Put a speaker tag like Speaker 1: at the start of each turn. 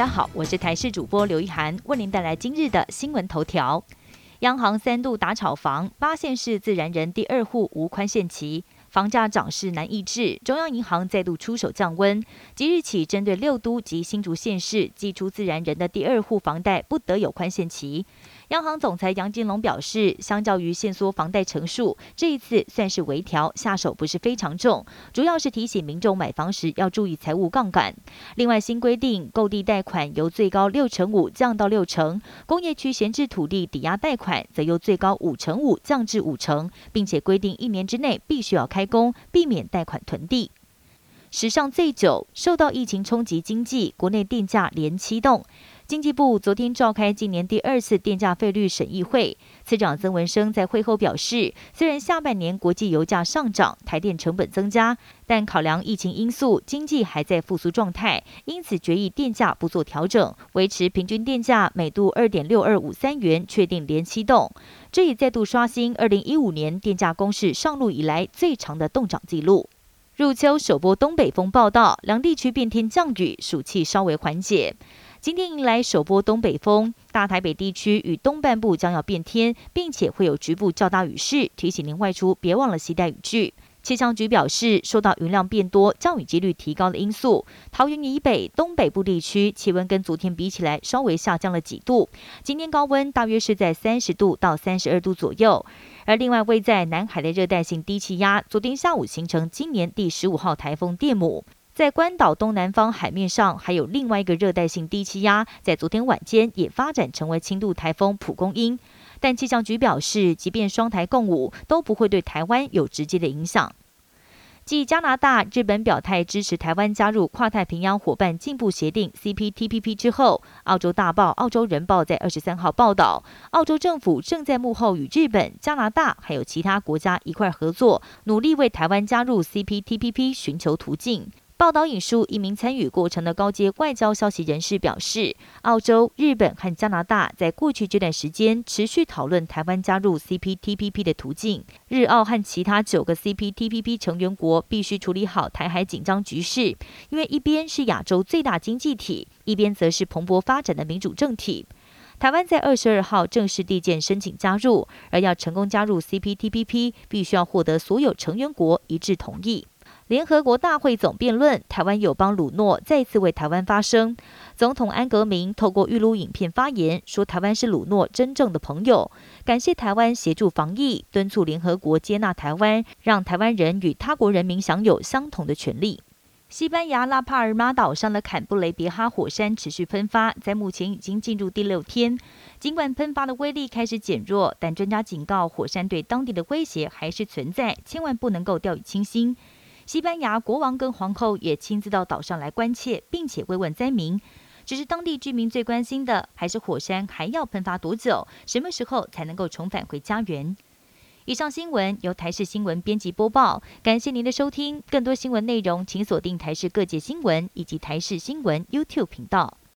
Speaker 1: 大家好，我是台视主播刘一涵，为您带来今日的新闻头条。央行三度打炒房，八县市自然人第二户无宽限期。房价涨势难抑制，中央银行再度出手降温。即日起，针对六都及新竹县市寄出自然人的第二户房贷不得有宽限期。央行总裁杨金龙表示，相较于限缩房贷成数，这一次算是微调，下手不是非常重，主要是提醒民众买房时要注意财务杠杆。另外，新规定购地贷款由最高六成五降到六成，工业区闲置土地抵押贷款则由最高五成五降至五成，并且规定一年之内必须要开工，避免贷款囤地。史上最久，受到疫情冲击，经济国内电价连七动。经济部昨天召开今年第二次电价费率审议会，次长曾文生在会后表示，虽然下半年国际油价上涨，台电成本增加，但考量疫情因素，经济还在复苏状态，因此决议电价不做调整，维持平均电价每度二点六二五三元，确定连期动，这也再度刷新二零一五年电价公式上路以来最长的动涨纪录。入秋首波东北风报道，两地区变天降雨，暑气稍微缓解。今天迎来首波东北风，大台北地区与东半部将要变天，并且会有局部较大雨势，提醒您外出别忘了携带雨具。气象局表示，受到云量变多、降雨几率提高的因素，桃园以北、东北部地区气温跟昨天比起来稍微下降了几度。今天高温大约是在三十度到三十二度左右。而另外位在南海的热带性低气压，昨天下午形成今年第十五号台风电母。在关岛东南方海面上，还有另外一个热带性低气压，在昨天晚间也发展成为轻度台风蒲公英。但气象局表示，即便双台共舞，都不会对台湾有直接的影响。继加拿大、日本表态支持台湾加入跨太平洋伙伴进步协定 （CPTPP） 之后，澳洲大报《澳洲人报》在二十三号报道，澳洲政府正在幕后与日本、加拿大还有其他国家一块合作，努力为台湾加入 CPTPP 寻求途径。报道引述一名参与过程的高阶外交消息人士表示，澳洲、日本和加拿大在过去这段时间持续讨论台湾加入 CPTPP 的途径。日澳和其他九个 CPTPP 成员国必须处理好台海紧张局势，因为一边是亚洲最大经济体，一边则是蓬勃发展的民主政体。台湾在二十二号正式递件申请加入，而要成功加入 CPTPP，必须要获得所有成员国一致同意。联合国大会总辩论，台湾友邦鲁诺再次为台湾发声。总统安格明透过预录影片发言，说台湾是鲁诺真正的朋友，感谢台湾协助防疫，敦促联合国接纳台湾，让台湾人与他国人民享有相同的权利。西班牙拉帕尔马岛上的坎布雷别哈火山持续喷发，在目前已经进入第六天。尽管喷发的威力开始减弱，但专家警告，火山对当地的威胁还是存在，千万不能够掉以轻心。西班牙国王跟皇后也亲自到岛上来关切，并且慰问灾民。只是当地居民最关心的，还是火山还要喷发多久，什么时候才能够重返回家园？以上新闻由台视新闻编辑播报，感谢您的收听。更多新闻内容，请锁定台视各界新闻以及台视新闻 YouTube 频道。